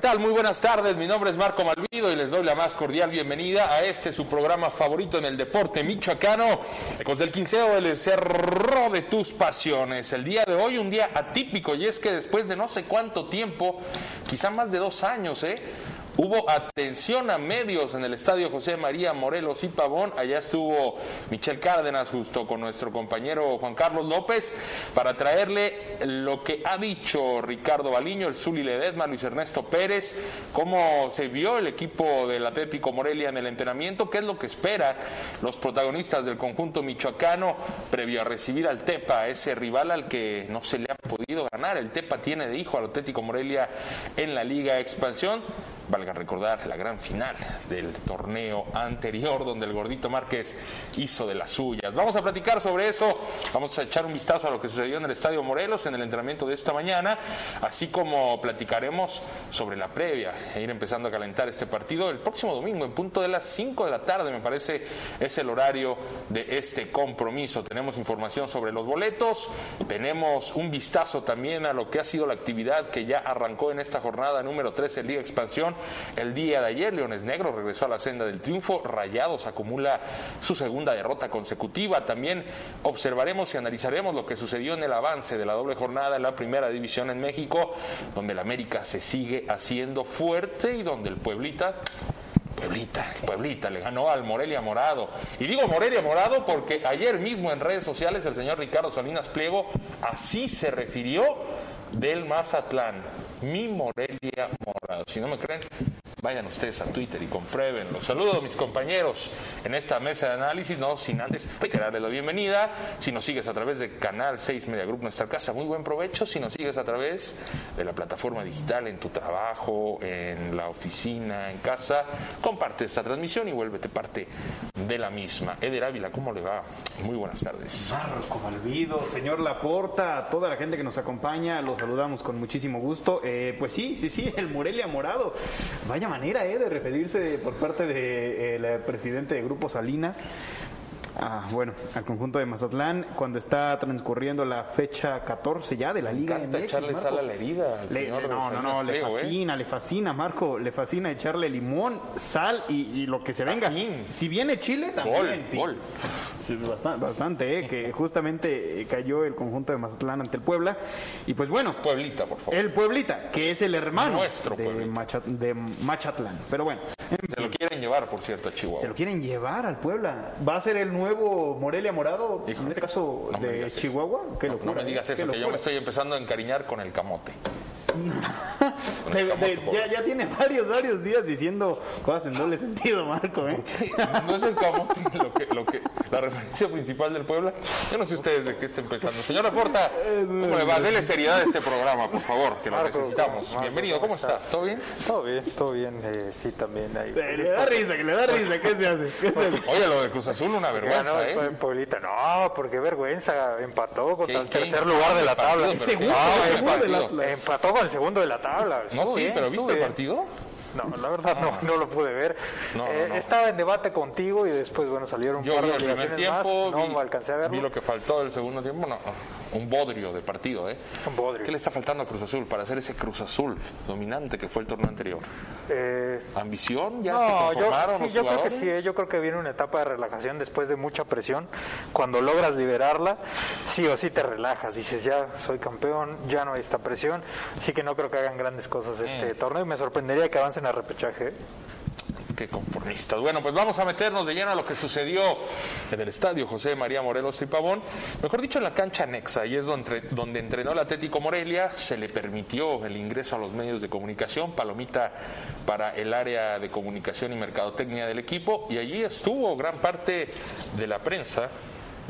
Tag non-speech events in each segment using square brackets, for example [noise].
¿qué tal? Muy buenas tardes. Mi nombre es Marco Malvido y les doy la más cordial bienvenida a este su programa favorito en el deporte michoacano, Ecos del Quinceo, el cerro de tus pasiones. El día de hoy, un día atípico, y es que después de no sé cuánto tiempo, quizá más de dos años, ¿eh? Hubo atención a medios en el estadio José María Morelos y Pavón. Allá estuvo Michel Cárdenas justo con nuestro compañero Juan Carlos López para traerle lo que ha dicho Ricardo Baliño, el Zuli Ledesma, Luis Ernesto Pérez, cómo se vio el equipo del Atlético Morelia en el entrenamiento, qué es lo que espera los protagonistas del conjunto michoacano previo a recibir al Tepa, ese rival al que no se le ha podido ganar. El Tepa tiene de hijo al Atlético Morelia en la Liga Expansión valga recordar, la gran final del torneo anterior donde el gordito Márquez hizo de las suyas. Vamos a platicar sobre eso, vamos a echar un vistazo a lo que sucedió en el Estadio Morelos en el entrenamiento de esta mañana, así como platicaremos sobre la previa e ir empezando a calentar este partido el próximo domingo en punto de las 5 de la tarde, me parece es el horario de este compromiso. Tenemos información sobre los boletos, tenemos un vistazo también a lo que ha sido la actividad que ya arrancó en esta jornada número 13 Liga Expansión el día de ayer, Leones Negros regresó a la senda del triunfo, Rayados acumula su segunda derrota consecutiva. También observaremos y analizaremos lo que sucedió en el avance de la doble jornada en la primera división en México, donde el América se sigue haciendo fuerte y donde el Pueblita Pueblita, Pueblita le ganó al Morelia Morado. Y digo Morelia Morado porque ayer mismo en redes sociales el señor Ricardo Salinas Pliego así se refirió del Mazatlán, mi Morelia Morado. Si no me creen, vayan ustedes a Twitter y compruébenlo. Saludo a mis compañeros en esta mesa de análisis, no sin antes reiterarles la bienvenida. Si nos sigues a través de Canal 6 Media Group, nuestra casa, muy buen provecho. Si nos sigues a través de la plataforma digital, en tu trabajo, en la oficina, en casa, comparte esta transmisión y vuélvete parte de la misma. Eder Ávila, ¿cómo le va? Muy buenas tardes. Marco Malvido, señor Laporta, toda la gente que nos acompaña, los saludamos con muchísimo gusto. Eh, pues sí, sí, sí, el Morelia Morado. Vaya manera eh, de referirse por parte del de, eh, presidente de Grupo Salinas Ah, bueno, al conjunto de Mazatlán cuando está transcurriendo la fecha 14 ya de la Liga MX. echarle sal a la herida señor No, no, no, le ¿eh? fascina, le fascina, Marco, le fascina echarle limón, sal y, lo que se venga. Si viene Chile, también. Gol, bastante, bastante eh, que justamente cayó el conjunto de Mazatlán ante el Puebla. Y pues bueno. Pueblita, por favor. El Pueblita, que es el hermano Nuestro de, de Machatlán. Pero bueno. Se lo quieren llevar, por cierto, a Chihuahua. Se lo quieren llevar al Puebla. Va a ser el nuevo Morelia Morado, en este caso de Chihuahua. no, me digas eso, que yo me estoy empezando a encariñar con el camote. [laughs] ya, tiene varios, varios días diciendo cosas en doble sentido, Marco. ¿eh? No es el camote lo que, lo que, la referencia principal del Puebla. Yo no sé ustedes de qué está empezando. Señor Reporta, [laughs] ¿cómo le va? Dele seriedad a este programa, por favor, que lo necesitamos. Bienvenido, ¿cómo está? ¿Todo bien? Todo bien, todo bien. Eh, sí, también hay. Le da risa, que le da risa. ¿Qué se hace? Oye, lo de Cruz Azul, una vergüenza. No, ¿eh? Pueblita, no, porque vergüenza. Empató contra el tercer lugar de la tabla. Empató con el segundo de la tabla. No, sí, pero ¿viste el partido? No, la verdad no, no lo pude ver. Eh, estaba en debate contigo y después, bueno, salieron un par de el primer tiempo, más. No alcancé a verlo. Vi lo que faltó del segundo tiempo, no. Un bodrio de partido, ¿eh? Un bodrio. ¿Qué le está faltando a Cruz Azul para hacer ese Cruz Azul dominante que fue el torneo anterior? Eh, ¿Ambición? ¿Ya se conformaron yo, sí, yo creo que sí, ¿eh? yo creo que viene una etapa de relajación después de mucha presión. Cuando logras liberarla, sí o sí te relajas. Dices, ya soy campeón, ya no hay esta presión. Sí que no creo que hagan grandes cosas este mm. torneo y me sorprendería que avancen a repechaje. Conformistas. Bueno, pues vamos a meternos de lleno a lo que sucedió en el estadio José María Morelos y Pavón, mejor dicho en la cancha anexa, y es donde, donde entrenó el Atlético Morelia, se le permitió el ingreso a los medios de comunicación, palomita para el área de comunicación y mercadotecnia del equipo, y allí estuvo gran parte de la prensa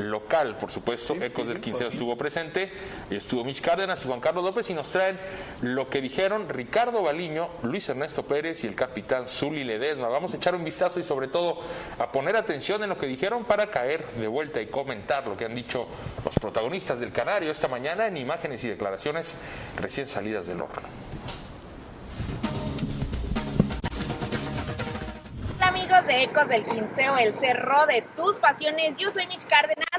local, por supuesto. Ecos del Quinceo estuvo presente, estuvo Mich Cárdenas y Juan Carlos López y nos traen lo que dijeron Ricardo Baliño, Luis Ernesto Pérez y el capitán Zuli Ledesma. Vamos a echar un vistazo y sobre todo a poner atención en lo que dijeron para caer de vuelta y comentar lo que han dicho los protagonistas del Canario esta mañana en imágenes y declaraciones recién salidas del horno. amigos de Ecos del Quinceo, el cerro de tus pasiones. Yo soy Mitch Cárdenas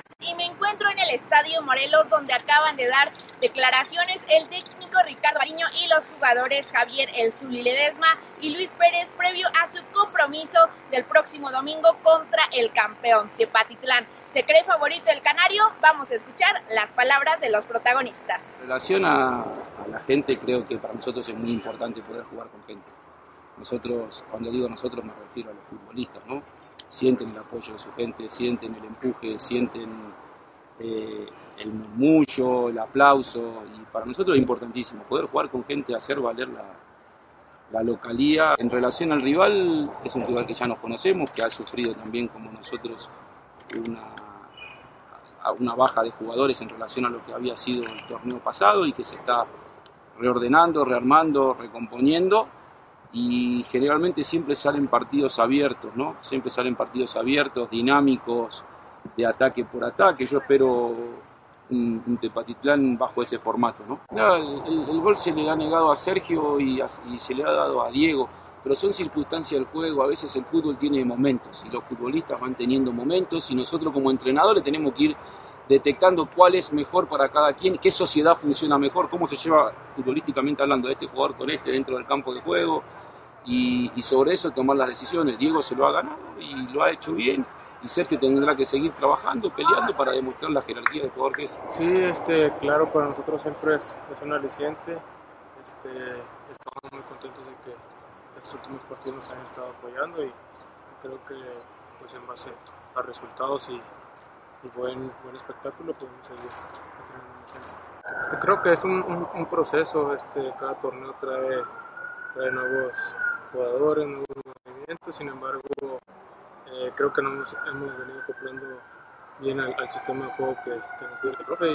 encuentro en el Estadio Morelos donde acaban de dar declaraciones el técnico Ricardo Ariño y los jugadores Javier El Ledesma y Luis Pérez previo a su compromiso del próximo domingo contra el campeón de Patitlán. ¿Se cree favorito el Canario? Vamos a escuchar las palabras de los protagonistas. En relación a, a la gente, creo que para nosotros es muy importante poder jugar con gente. Nosotros, cuando digo nosotros, me refiero a los futbolistas, ¿no? Sienten el apoyo de su gente, sienten el empuje, sienten eh, el murmullo, el aplauso, y para nosotros es importantísimo poder jugar con gente, hacer valer la, la localía. En relación al rival, es un rival que ya nos conocemos, que ha sufrido también como nosotros una, una baja de jugadores en relación a lo que había sido el torneo pasado y que se está reordenando, rearmando, recomponiendo y generalmente siempre salen partidos abiertos, ¿no? Siempre salen partidos abiertos, dinámicos, de ataque por ataque. Yo espero un, Tepatitlán bajo ese formato, ¿no? el, gol se le ha negado a Sergio y, y, se le ha dado a Diego, pero son circunstancias del juego. A veces el fútbol tiene momentos y los futbolistas van teniendo momentos y nosotros como entrenadores tenemos que ir detectando cuál es mejor para cada quien, qué sociedad funciona mejor, cómo se lleva futbolísticamente hablando este jugador con este dentro del campo de juego y, sobre eso tomar las decisiones. Diego se lo ha ganado y lo ha hecho bien y Sergio tendrá que seguir trabajando, peleando para demostrar la jerarquía del jugador que es. Sí, este, claro, para nosotros siempre es, es un aliciente. Este, estamos muy contentos de que estos últimos partidos nos han estado apoyando y creo que pues en base a resultados y y buen, buen espectáculo podemos seguir este, creo que es un, un, proceso, este, cada torneo trae, trae nuevos jugadores, nuevos movimientos, sin embargo eh, creo que nos hemos venido acoplando bien al, sistema de juego que, nos dio el profe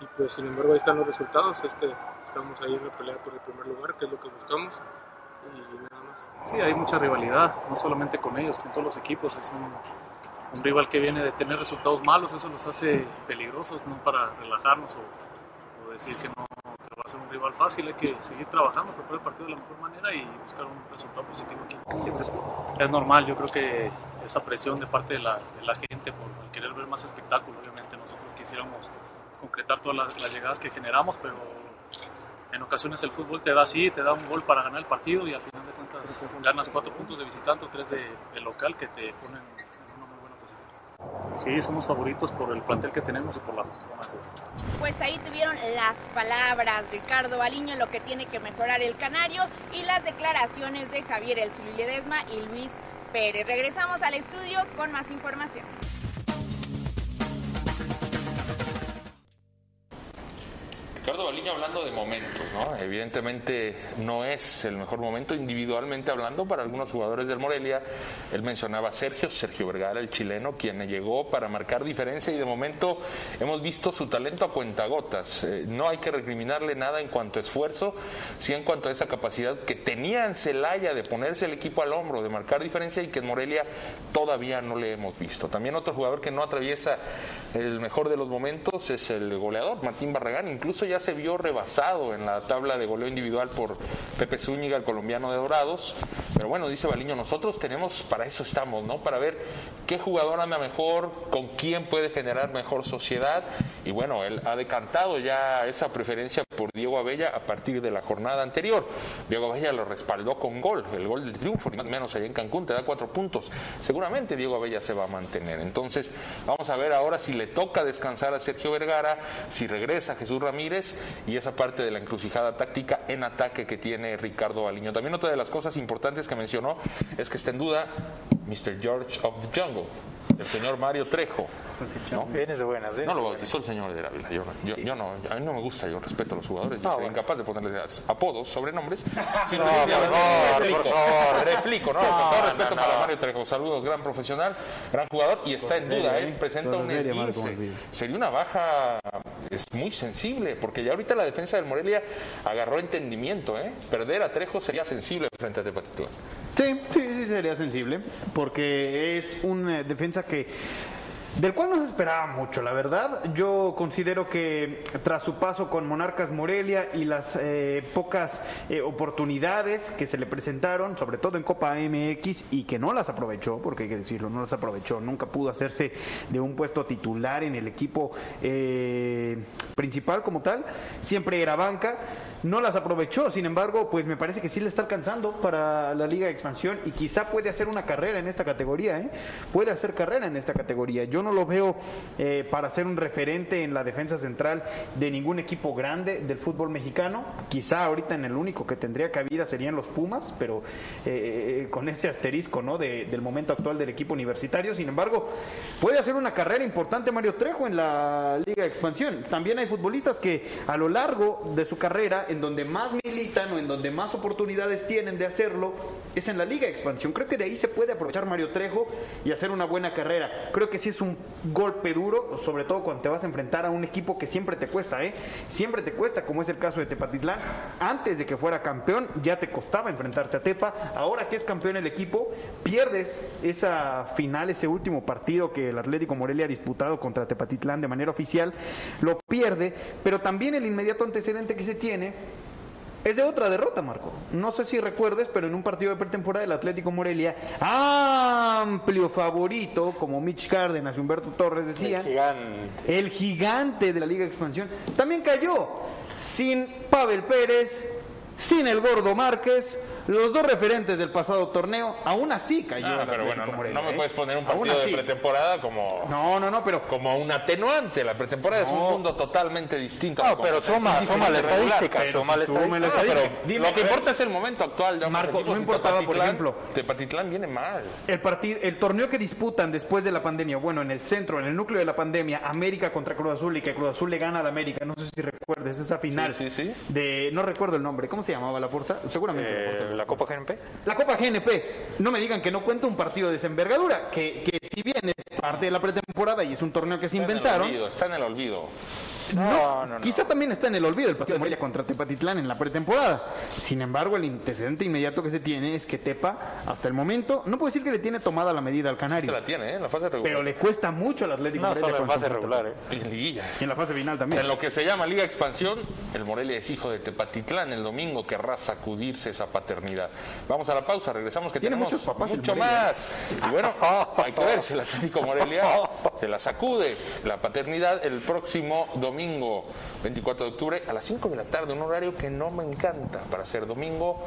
y, pues sin embargo ahí están los resultados, este, estamos ahí en la pelea por el primer lugar, que es lo que buscamos y nada más. Sí, hay mucha rivalidad, no solamente con ellos, con todos los equipos, es un rival que viene de tener resultados malos, eso nos hace peligrosos, no para relajarnos o, decir que no a ser un rival fácil, hay que seguir trabajando, preparar el partido de la mejor manera y buscar un resultado positivo aquí. Entonces, es normal, yo creo que esa presión de parte de la, de la gente por querer ver más espectáculo, obviamente nosotros quisiéramos concretar todas las, llegadas que generamos, pero en ocasiones el fútbol te da así, te da un gol para ganar el partido y al final de cuentas ganas cuatro puntos de visitante o tres de, de local que te ponen Sí, somos favoritos por el plantel que tenemos y por la Pues ahí tuvieron las palabras Ricardo Baliño, lo que tiene que mejorar el Canario y las declaraciones de Javier El Ledesma y Luis Pérez. Regresamos al estudio con más información. Ricardo Baliño hablando de momentos, ¿no? Evidentemente no es el mejor momento individualmente hablando para algunos jugadores del Morelia. Él mencionaba a Sergio, Sergio Vergara, el chileno, quien llegó para marcar diferencia y de momento hemos visto su talento a cuentagotas. Eh, no hay que recriminarle nada en cuanto a esfuerzo, sí en cuanto a esa capacidad que tenía en Celaya de ponerse el equipo al hombro, de marcar diferencia y que en Morelia todavía no le hemos visto. También otro jugador que no atraviesa el mejor de los momentos es el goleador, Martín Barragán, incluso ya se vio rebasado en la tabla de goleo individual por Pepe Zúñiga, el colombiano de Dorados. Pero bueno, dice Baliño, nosotros tenemos, para eso estamos, ¿no? Para ver qué jugador anda mejor, con quién puede generar mejor sociedad. Y bueno, él ha decantado ya esa preferencia por Diego Abella a partir de la jornada anterior. Diego Abella lo respaldó con gol, el gol del triunfo, ni más menos allá en Cancún, te da cuatro puntos. Seguramente Diego Abella se va a mantener. Entonces, vamos a ver ahora si le toca descansar a Sergio Vergara, si regresa Jesús Ramírez y esa parte de la encrucijada táctica en ataque que tiene Ricardo Baliño. También otra de las cosas importantes que mencionó es que está en duda Mr. George of the Jungle el señor Mario Trejo. ¿no? Vienes de buenas, ¿eh? No lo bautizó el señor de Ávila. Yo, yo, yo, no, a mí no me gusta, yo respeto a los jugadores. Yo soy incapaz de ponerles apodos, sobrenombres. [laughs] Si no, por, favor, por [laughs] favor, replico, ¿no? Con todo respeto para Mario Trejo. Saludos, gran profesional, gran jugador y está en duda. Él presenta un esguince. Sería una baja es muy sensible, porque ya ahorita la defensa del Morelia agarró entendimiento, ¿eh? Perder a Trejo sería sensible frente a Tepatitlán. Sí, sí, sí, sería sensible, porque es una defensa que del cual no se esperaba mucho, la verdad. Yo considero que tras su paso con Monarcas Morelia y las eh, pocas eh, oportunidades que se le presentaron, sobre todo en Copa MX, y que no las aprovechó, porque hay que decirlo, no las aprovechó, nunca pudo hacerse de un puesto titular en el equipo eh, principal como tal, siempre era banca, no las aprovechó, sin embargo, pues me parece que sí le está alcanzando para la Liga de Expansión y quizá puede hacer una carrera en esta categoría, puede hacer carrera en esta categoría. Yo no lo veo eh, para ser un referente en la defensa central de ningún equipo grande del fútbol mexicano. Quizá ahorita en el único que tendría cabida serían los Pumas, pero eh, eh, con ese asterisco ¿no? De- del momento actual del equipo universitario. Sin embargo, puede hacer una carrera importante Mario Trejo en la Liga de Expansión. También hay futbolistas que a lo largo de su carrera, en donde más militan o en donde más oportunidades tienen de hacerlo, es en la Liga de Expansión. Creo que de ahí se puede aprovechar Mario Trejo y hacer una buena carrera. Creo que sí es un golpe duro, sobre todo cuando te vas a enfrentar a un equipo que siempre te cuesta, ¿eh? Siempre te cuesta, como es el caso de Tepatitlán. Antes de que fuera campeón, ya te costaba enfrentarte a Tepa. Ahora que es campeón el equipo, pierdes esa final, ese último partido que el Atlético Morelia ha disputado contra Tepatitlán de manera oficial, lo pierde, pero también el inmediato antecedente que se tiene es de otra derrota, Marco. No sé si recuerdes, pero en un partido de pretemporada del Atlético Morelia, amplio favorito, como Mitch Cárdenas y Humberto Torres decían, Gigante. el gigante de la Liga de Expansión, también cayó sin Pavel Pérez, sin el Gordo Márquez, los dos referentes del pasado torneo, aún así cayó. Ah, el pero bueno, no, Morelia, no me ¿eh? puedes poner un partido de pretemporada como, No, no, no, pero como un atenuante. La pretemporada es un mundo totalmente distinto. a No, pero suma, suma la estadística, suma la estadística. Pero Dime, lo que importa es el momento actual de Marco, no importaba, por ejemplo. Tepatitlán viene mal. El, partido, el torneo que disputan después de la pandemia, bueno, en el centro, en el núcleo de la pandemia, América contra Cruz Azul y que Cruz Azul le gana al América, no sé si recuerdes esa final Sí, sí, sí. de, no recuerdo el nombre, ¿cómo se llamaba la puerta? Seguramente. la Eh, puerta. La Copa GNP. La Copa GNP, no me digan que no cuenta un partido de esa envergadura, que, que si bien es parte de la pretemporada y es un torneo que se Está en el inventaron, olvido, está en el olvido. No, no, no. Quizá también está en el olvido el partido de Morelia contra Tepatitlán en la pretemporada. Sin embargo, el antecedente inmediato que se tiene es que Tepa, hasta el momento, no puedo decir que le tiene tomada la medida al Se Canario, la tiene, ¿eh? En la fase regular. pero le cuesta mucho al Atlético No, Morelia solo en fase se regular, ¿eh? Y en liguilla. Y en la fase final En también. lo que se llama Liga Expansión, el Morelia es hijo de Tepatitlán. El domingo querrá sacudirse esa paternidad. Vamos a la pausa, regresamos que Tiene tenemos muchos papás mucho más. Y bueno, [laughs] hay que ver si el Atlético Morelia se la sacude. La paternidad el próximo domingo 24 de octubre a las 5 de la tarde, un horario que no me encanta para ser domingo.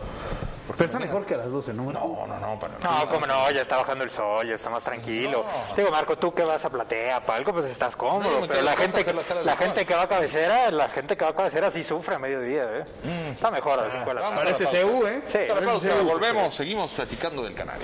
porque Pero está mejor que a las 12, ¿no? No, no, no, para. No, como no, ya está bajando el sol, ya está más tranquilo. Digo, Marco, tú que vas a platea, palco, pues estás cómodo. pero la gente, la la gente que va a cabecera, la gente que va a cabecera sí sufre a mediodía, ¿eh? Está mejor a las cinco de la vamos tarde. a la Parece. CU, ¿eh? Sí. Pausa, volvemos, seguimos platicando del canal.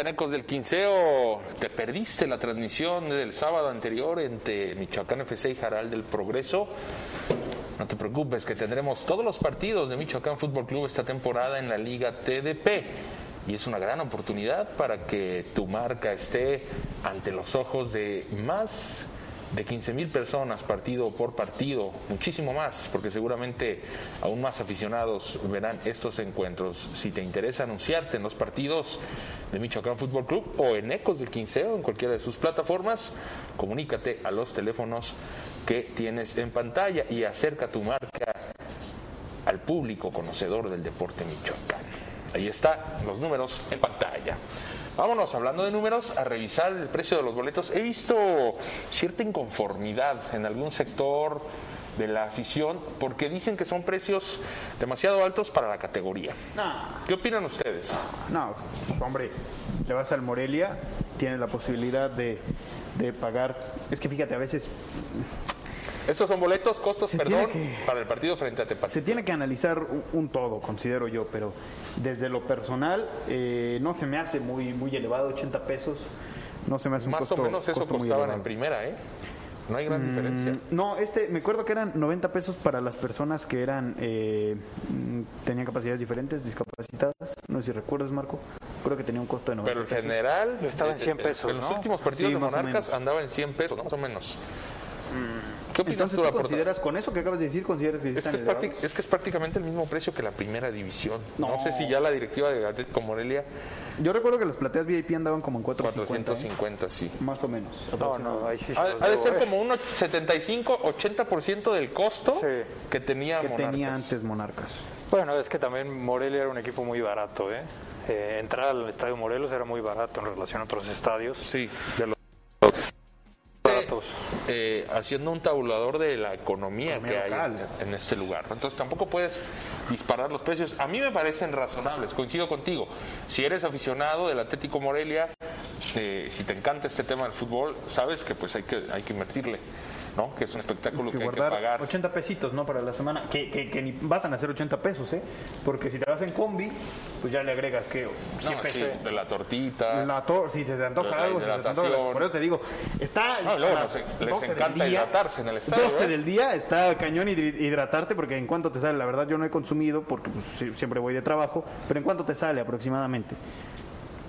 Anecos del Quinceo, te perdiste la transmisión del sábado anterior entre Michoacán FC y Jaral del Progreso. No te preocupes, que tendremos todos los partidos de Michoacán Fútbol Club esta temporada en la Liga TDP. Y es una gran oportunidad para que tu marca esté ante los ojos de más de 15 mil personas partido por partido, muchísimo más, porque seguramente aún más aficionados verán estos encuentros. Si te interesa anunciarte en los partidos de Michoacán Fútbol Club o en Ecos del Quinceo, en cualquiera de sus plataformas, comunícate a los teléfonos que tienes en pantalla y acerca tu marca al público conocedor del deporte Michoacán. Ahí están los números en pantalla. Vámonos, hablando de números, a revisar el precio de los boletos. He visto cierta inconformidad en algún sector de la afición porque dicen que son precios demasiado altos para la categoría. ¿Qué opinan ustedes? No, pues, hombre, le vas al Morelia, tienes la posibilidad de, de pagar. Es que fíjate, a veces Estos son boletos, costos, Se perdón, que- para el partido frente a Tepache. se tiene que analizar un, un todo, considero yo, pero desde lo personal eh, no se me hace muy, muy elevado, 80 pesos. No se me hace un Más costo, o menos eso costaban en primera, ¿eh? No hay gran diferencia. Mm, No, este, me acuerdo que eran 90 pesos para las personas que eran eh, mm, tenían capacidades diferentes, discapacitadas. No sé si recuerdas, Marco. Creo que tenía un costo de 90 Pero en pesos. general, Estaba en 100 eh, pesos, En los últimos partidos Sí, de Monarcas andaba en 100 pesos, ¿no? más o menos. ¿Qué opinas Entonces, tú, ¿tú consideras con eso que acabas de decir, consideras que Es que es, elevados? prácti- es que es prácticamente el mismo precio que la primera división. No, No. sé si ya la directiva de Atlético Morelia, Yo recuerdo que las plateas VIP andaban como en 450, 450, sí. ¿eh? más o menos. No, no, ahí sí se Ha, de ser ¿eh? como un 75-80% del costo Sí. que tenía que Monarcas. tenía antes Monarcas. Bueno, es que también Morelia era un equipo muy barato, ¿eh? Eh, entrar al estadio Morelos era muy barato en relación a otros estadios. Sí, de los Baratos. eh, haciendo un tabulador de la economía, Economía que hay local. en este lugar. Entonces tampoco puedes disparar los precios. A mí me parecen razonables, coincido contigo. Si eres aficionado del Atlético Morelia, eh, si te encanta este tema del fútbol, sabes que pues hay que, hay que invertirle, ¿no? Que es un espectáculo que, que hay que pagar. 80 pesitos, ¿no? Para la semana. Que, que, que ni vas a hacer 80 pesos, ¿eh? Porque si te vas en combi, pues ya le agregas, ¿qué? 100 No, pesos. sí, de la tortita. La to- si se te antoja La algo, si se te antoja, por eso te digo, está No, luego las les- les 12 del encanta hidratarse en el estadio, 12 ¿eh? del día está cañón hidratarte porque en cuanto te sale, la verdad yo no he consumido porque pues, siempre voy de trabajo, pero en cuanto te sale aproximadamente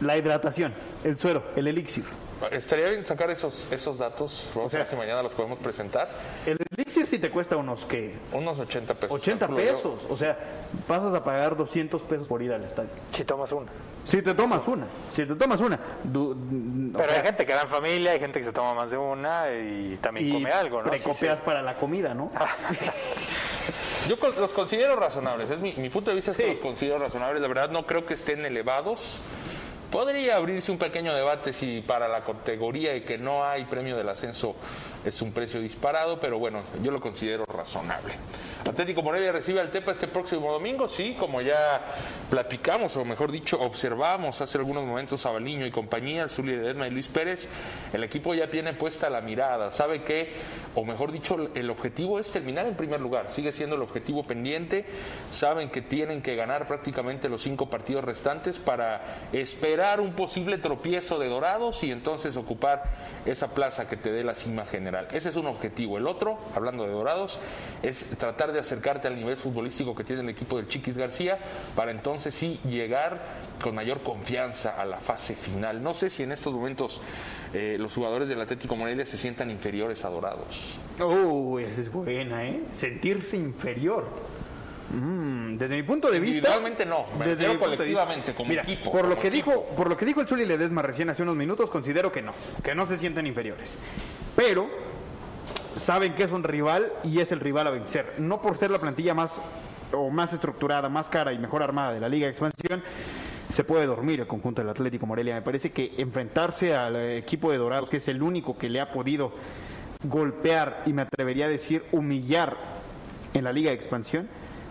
la hidratación, el suero, el elixir. Estaría bien sacar esos, esos datos, vamos sea- a ver si mañana los podemos presentar. El elixir sí te cuesta unos que Unos 80 pesos. 80 calculo yo. pesos, o sea, pasas a pagar 200 pesos por ir al estadio. Si tomas una. Si te tomas una, si te tomas una, du- o Pero sea, hay gente que va en familia, hay gente que se toma más de una y también y come algo, ¿no? precopias Sí, para la comida, ¿no? [laughs] Yo con- los considero razonables. Es mi, mi punto de vista es que los considero razonables. La verdad no creo que estén elevados. Podría abrirse un pequeño debate si para la categoría y que no hay premio del ascenso es un precio disparado, pero bueno, yo lo considero razonable. Atlético Morelia recibe al Tepa este próximo domingo, sí, como ya platicamos, o mejor dicho, observamos hace algunos momentos a Baliño y compañía, el Zuli Ledesma y Luis Pérez, el equipo ya tiene puesta la mirada, sabe que, o mejor dicho, el objetivo es terminar en primer lugar, sigue siendo el objetivo pendiente, saben que tienen que ganar prácticamente los cinco partidos restantes para esperar un posible tropiezo de Dorados y entonces ocupar esa plaza que te dé la cima general. Ese es un objetivo. El otro, hablando de Dorados, es tratar de acercarte al nivel futbolístico que tiene el equipo del Chiquis García para entonces sí llegar con mayor confianza a la fase final. No sé si en estos momentos eh, los jugadores del Atlético Morelia se sientan inferiores a Dorados. Uy, esa es buena, ¿eh? Sentirse inferior. Mm, desde mi punto de vista. Individualmente no, me desde de colectivamente, como Mira, equipo, Por lo que equipo. dijo, por lo que dijo el Zuli Ledesma recién hace unos minutos, considero que no, que no se sienten inferiores. Pero saben que es un rival y es el rival a vencer. No por ser la plantilla más o más estructurada, más cara y mejor armada de la Liga de Expansión, se puede dormir el conjunto del Atlético Morelia. Me parece que enfrentarse al equipo de Dorados, que es el único que le ha podido golpear y me atrevería a decir humillar en la Liga de Expansión,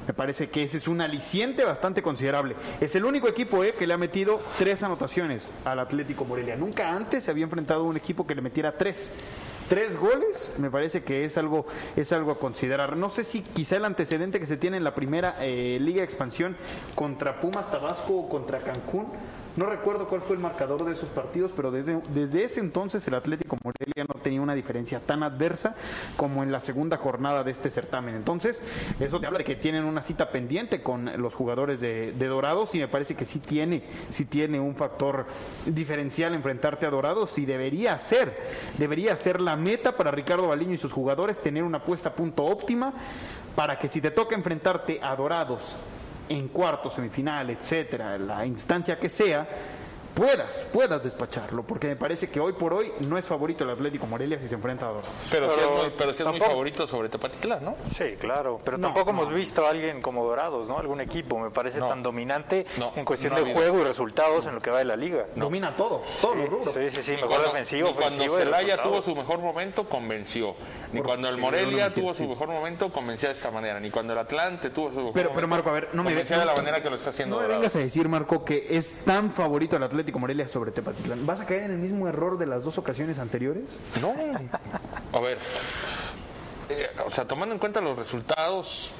me parece que ese es un aliciente bastante considerable. Es el único equipo eh, que le ha metido tres anotaciones al Atlético Morelia. Nunca antes se había enfrentado a un equipo que le metiera tres. Tres goles, me parece que es algo, es algo a considerar. No sé si quizá el antecedente que se tiene en la primera eh, Liga de Expansión contra Pumas Tabasco o contra Cancún No recuerdo cuál fue el marcador de esos partidos, pero desde, desde ese entonces el Atlético Morelia no tenía una diferencia tan adversa como en la segunda jornada de este certamen. Entonces, eso te habla de que tienen una cita pendiente con los jugadores de, de Dorados y me parece que sí tiene, sí tiene un factor diferencial enfrentarte a Dorados y debería ser, debería ser la meta para Ricardo Baliño y sus jugadores tener una puesta a punto óptima para que si te toca enfrentarte a Dorados en cuarto, semifinal, etcétera, la instancia que sea, puedas, puedas despacharlo, porque me parece que hoy por hoy no es favorito el Atlético Morelia si se enfrenta a Dorados. Pero, sí Pero es muy, pero sí es muy favorito sobre Tepatitlán, ¿no? Sí, claro, pero No, tampoco no. hemos visto a alguien como Dorados, ¿no? Algún equipo me parece No. tan dominante No, en cuestión de juego y resultados en lo que va de la liga. Domina todo, todos los rubros. Sí, sí, sí, mejor cuando- defensivo, ni cuando Celaya tuvo su mejor momento, convenció. Ni cuando el sí, Morelia no, tuvo sí. su mejor momento, convenció de esta manera. Ni cuando el Atlante tuvo su mejor Pero, momento, pero Marco, a ver, no me no- de la manera que lo está haciendo No me vengas a decir, Marco, que es tan favorito el Atlético Morelia sobre Tepatitlán. ¿Vas a caer en el mismo error de las dos ocasiones anteriores? No. A ver. eh, o sea, tomando en cuenta los resultados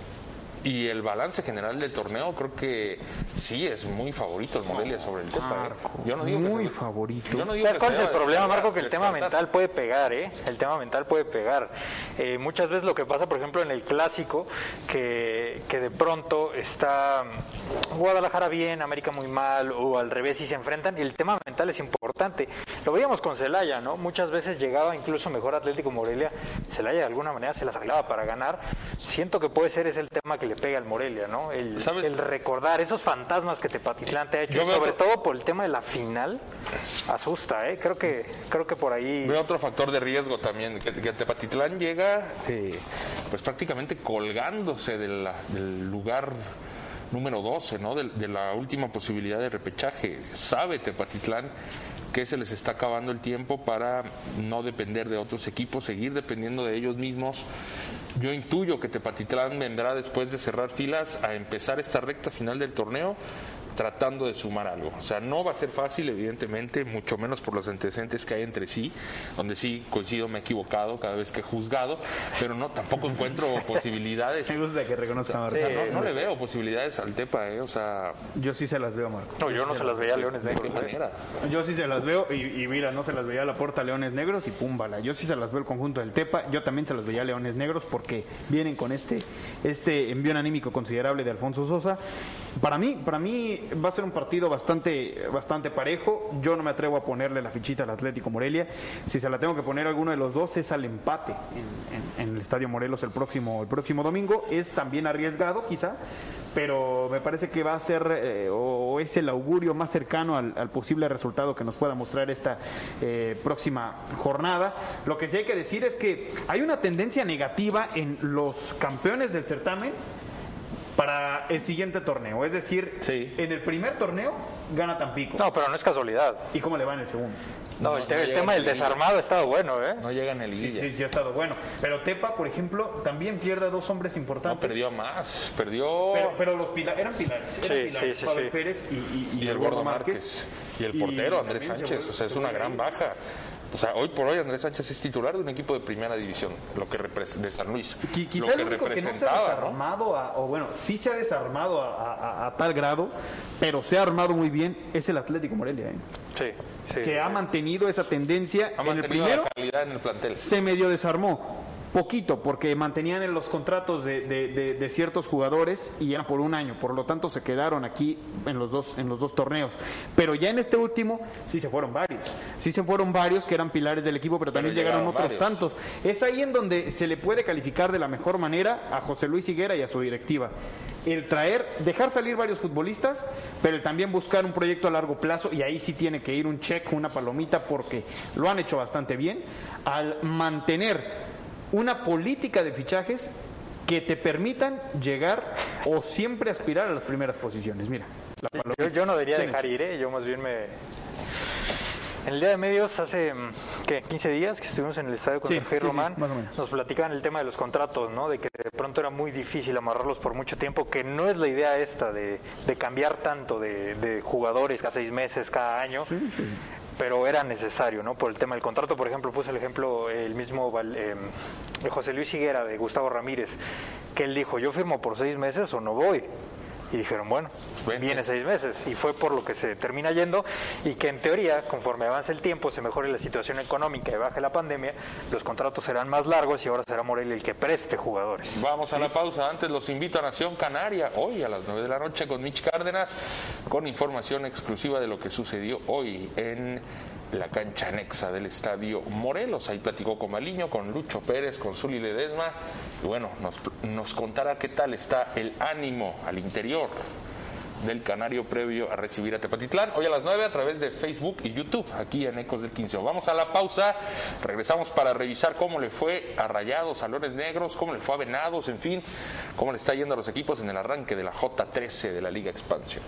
y el balance general del torneo, creo que sí es muy favorito el Morelia sobre el Tepa. ¿eh? Yo no digo que muy se- favorito. Yo no digo ¿Sabes que cuál se es el problema, Marco? Que el tema descartar. mental puede pegar, ¿eh? El tema mental puede pegar. Eh, muchas veces lo que pasa, por ejemplo, en el clásico, que, que de pronto está mm, Guadalajara bien, América muy mal, o al revés y se enfrentan, y el tema mental es importante. Lo veíamos con Celaya, ¿no? Muchas veces llegaba incluso mejor Atlético Morelia, Celaya de alguna manera se las arreglaba para ganar. Siento que puede ser ese el tema que le pega al Morelia, ¿no? El, ¿Sabes? el recordar esos fantasmas que Tepatitlán te ha hecho, sobre otro- todo por el tema de la final, asusta, ¿eh? Creo que, creo que por ahí... Veo otro factor de riesgo también, que, que Tepatitlán llega eh, pues prácticamente colgándose de la- del lugar número 12, ¿no? De, de la última posibilidad de repechaje. Sabe Tepatitlán que se les está acabando el tiempo para no depender de otros equipos, seguir dependiendo de ellos mismos. Yo intuyo que Tepatitlán vendrá después de cerrar filas a empezar esta recta final del torneo tratando de sumar algo. O sea, no va a ser fácil, evidentemente, mucho menos por los antecedentes que hay entre sí, donde sí coincido, me he equivocado cada vez que he juzgado, pero no, tampoco encuentro [laughs] posibilidades. Me gusta que reconozca O no, no le veo posibilidades al Tepa, ¿eh? O sea, Yo sí se las veo, Marco. No, yo no se las veía a Leones ¿de qué Negros. ¿eh? Yo sí se las veo, y, y mira, no se las veía a la puerta a Leones Negros y púmbala. Yo sí se las veo el conjunto del Tepa, yo también se las veía a Leones Negros porque vienen con este, este envío anímico considerable de Alfonso Sosa. Para mí, para mí va a ser un partido bastante, bastante parejo. Yo no me atrevo a ponerle la fichita al Atlético Morelia. Si se la tengo que poner a alguno de los dos es al empate en, el Estadio Morelos el próximo, el próximo domingo. Es también arriesgado, quizá, pero me parece que va a ser eh, o, es el augurio más cercano al, al posible resultado que nos pueda mostrar esta eh, próxima jornada. Lo que sí hay que decir es que hay una tendencia negativa en los campeones del certamen para el siguiente torneo. Es decir, Sí. en el primer torneo gana Tampico. No, pero no es casualidad. ¿Y cómo le va en el segundo? No, No, el, te- no el llega tema del desarmado ha estado bueno, ¿eh? No llegan el Sí, sí, sí ha estado bueno. Pero Tepa, por ejemplo, también pierde a dos hombres No, importantes. perdió más, perdió... Pero, pero los pila- eran pilares, eran Sí, pilares. sí, sí. Pérez y, y- y y el gordo Márquez y el portero Andrés Sánchez, vuelve- o sea, es una gran ahí. baja. O sea, hoy por hoy Andrés Sánchez es titular de un equipo de primera división, lo que de San Luis. Qui- Quizá lo el único que no se ha desarmado, a- o bueno, sí se ha desarmado a, a- a- a tal grado, pero se ha armado muy bien, es el Atlético Morelia, ¿eh? Sí, sí. que ha mantenido esa tendencia. Ha en el primero la calidad en el plantel. se medio desarmó. Poquito, porque mantenían en los contratos de, de- de- de ciertos jugadores y eran por un año, por lo tanto se quedaron aquí en los dos en los dos torneos. Pero ya en este último sí se fueron varios, sí se fueron varios que eran pilares del equipo, pero también llegaron, llegaron otros varios. tantos. Es ahí en donde se le puede calificar de la mejor manera a José Luis Higuera y a su directiva. El traer, dejar salir varios futbolistas, pero el también buscar un proyecto a largo plazo y ahí sí tiene que ir un check, una palomita, porque lo han hecho bastante bien al mantener una política de fichajes que te permitan llegar o siempre aspirar a las primeras posiciones. Mira, la. Yo, yo no debería dejar ir, ¿eh? Yo más bien me... En el día de medios, hace, mm, ¿qué? 15 días que estuvimos en el estadio con Sí, Sergio sí, Román, nos platicaban el tema de los contratos, ¿no? De que de pronto era muy difícil amarrarlos por mucho tiempo, que no es la idea esta de, de cambiar tanto de, de jugadores cada seis meses, cada año. Pero era necesario, ¿no? Por el tema del contrato, por ejemplo, puse el ejemplo el mismo eh, José Luis Higuera de Gustavo Ramírez, que él dijo, yo firmo por seis meses o no voy. Y dijeron, bueno, Vente. viene seis meses. Y fue por lo que se termina yendo y que en teoría, conforme avance el tiempo, se mejore la situación económica y baje la pandemia, los contratos serán más largos y ahora será Morelia el que preste jugadores. Vamos a la pausa. Antes los invito a Nación Canaria, hoy a las 9 de la noche con Mitch Cárdenas, con información exclusiva de lo que sucedió hoy en la cancha anexa del Estadio Morelos. Ahí platicó con Maliño, con Lucho Pérez, con Zuli Ledesma. Y bueno, nos, nos contará qué tal está el ánimo al interior del Canario previo a recibir a Tepatitlán. Hoy a las 9 a través de Facebook y YouTube, aquí en Ecos del 15. Vamos a la pausa, regresamos para revisar cómo le fue a Rayados, a Lones Negros, cómo le fue a Venados, en fin, cómo le está yendo a los equipos en el arranque de la J13 de la Liga Expansión.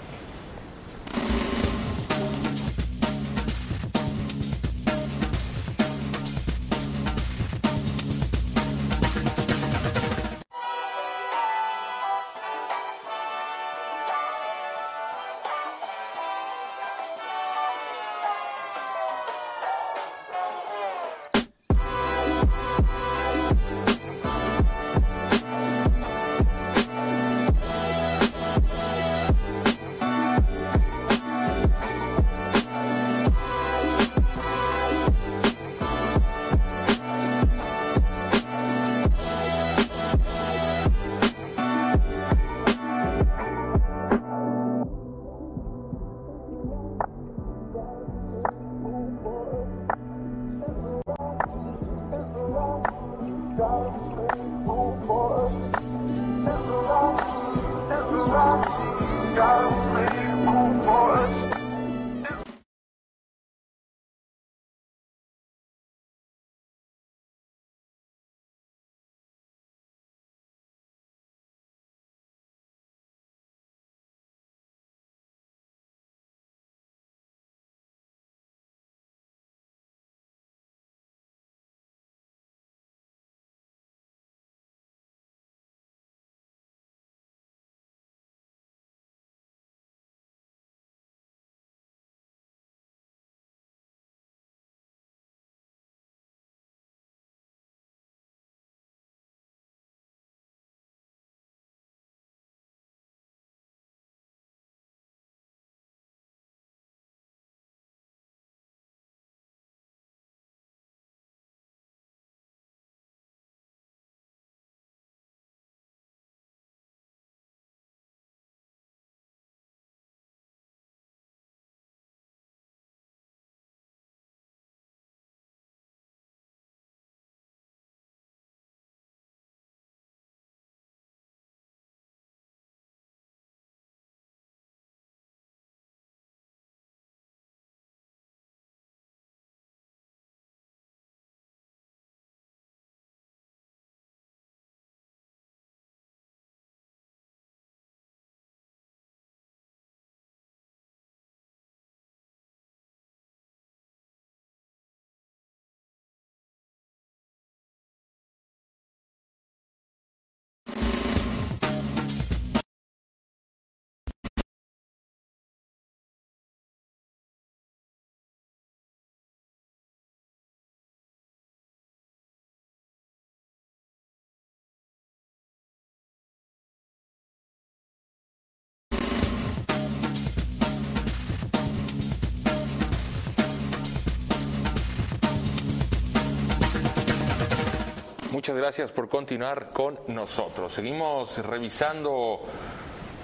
Muchas gracias por continuar con nosotros. Seguimos revisando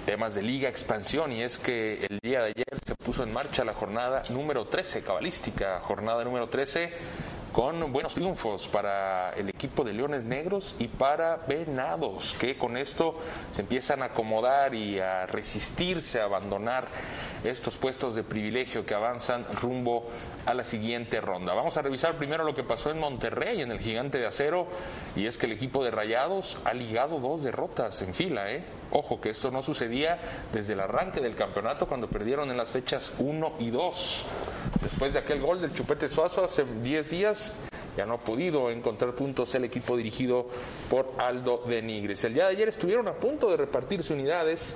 temas de Liga Expansión y es que el día de ayer se puso en marcha la jornada número 13, cabalística, jornada número 13 con buenos triunfos para el equipo de Leones Negros y para Venados, que con esto se empiezan a acomodar y a resistirse a abandonar estos puestos de privilegio que avanzan rumbo a la siguiente ronda. Vamos a revisar primero lo que pasó en Monterrey, en el Gigante de Acero, y es que el equipo de Rayados ha ligado dos derrotas en fila, ¿eh? Ojo que esto no sucedía desde el arranque del campeonato cuando perdieron en las fechas 1 y 2. Después de aquel gol del Chupete Suazo hace 10 días, ya no ha podido encontrar puntos el equipo dirigido por Aldo de Nigres. El día de ayer estuvieron a punto de repartirse unidades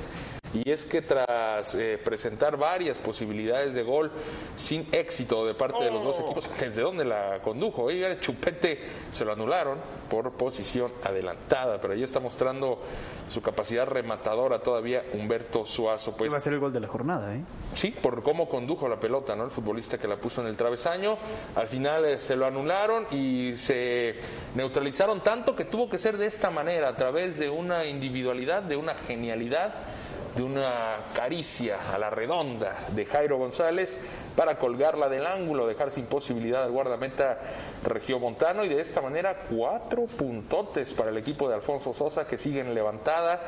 y es que tras eh, presentar varias posibilidades de gol sin éxito de parte de los dos equipos, ¿desde dónde la condujo? Oiga, el Chupete se lo anularon por posición adelantada, pero ahí está mostrando su capacidad rematadora todavía Humberto Suazo. Pues va a ser el gol de la jornada, ¿eh? Sí, por cómo condujo la pelota, ¿no? El futbolista que la puso en el travesaño. Al final eh, se lo anularon y se neutralizaron tanto que tuvo que ser de esta manera, a través de una individualidad, de una genialidad de una caricia a la redonda de Jairo González para colgarla del ángulo, dejar sin posibilidad al guardameta regiomontano y de esta manera cuatro puntotes para el equipo de Alfonso Sosa que siguen levantada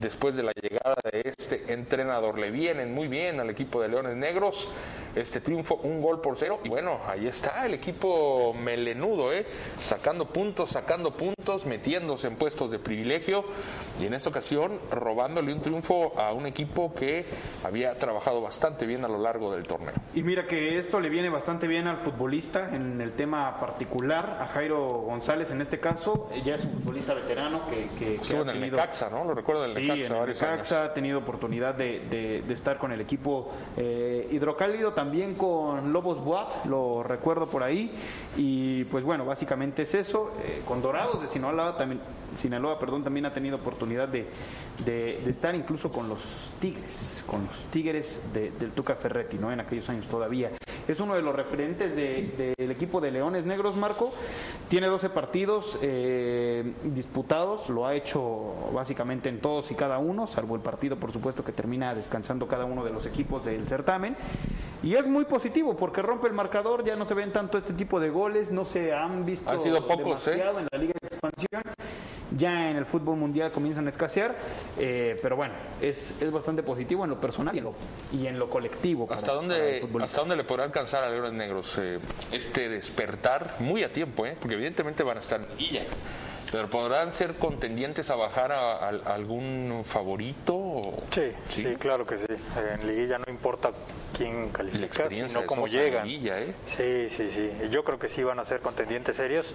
después de la llegada de este entrenador. Le vienen muy bien al equipo de Leones Negros este triunfo, un gol por cero y bueno, ahí está el equipo melenudo, ¿eh? sacando puntos, sacando puntos, metiéndose en puestos de privilegio y en esta ocasión robándole un triunfo a un equipo que había trabajado bastante bien a lo largo del torneo. Y mira que esto le viene bastante bien al futbolista en el tema particular, a Jairo González en este caso, ya es un futbolista veterano que... que Estuvo en el Necaxa, ¿no? Lo recuerdo del sí, Necaxa en el Necaxa, ha tenido oportunidad de, de, de, estar con el equipo eh, hidrocálido, también con Lobos Buap, lo recuerdo por ahí, y pues bueno, básicamente es eso, eh, con Dorados de Sinaloa también, Sinaloa, perdón, también ha tenido oportunidad de, de, estar incluso con los Tigres, con los Tigres del Tuca Ferretti, ¿no? En aquellos años todavía. Es uno de los referentes del equipo de Leones Negros, Marco. Tiene 12 partidos eh, disputados, lo ha hecho básicamente en todos y cada uno, salvo el partido, por supuesto, que termina descansando cada uno de los equipos del certamen. Y es muy positivo porque rompe el marcador, ya no se ven tanto este tipo de goles, no se han visto han sido pocos, ¿eh? demasiado en la Liga de Expansión ya en el fútbol mundial comienzan a escasear, eh, pero bueno, es, es, bastante positivo en lo personal y en lo, y en lo colectivo. ¿Hasta, dónde, ¿Hasta dónde le podrá alcanzar a Leones Negros eh, este despertar muy a tiempo? Eh? Porque evidentemente van a estar en Villa. ¿Pero podrán ser contendientes a bajar a, a, a algún favorito? Sí, sí, sí, claro que sí. En liguilla no importa quién califica, sino cómo llegan. Liguilla, ¿eh? Sí, sí, sí. Yo creo que sí van a ser contendientes serios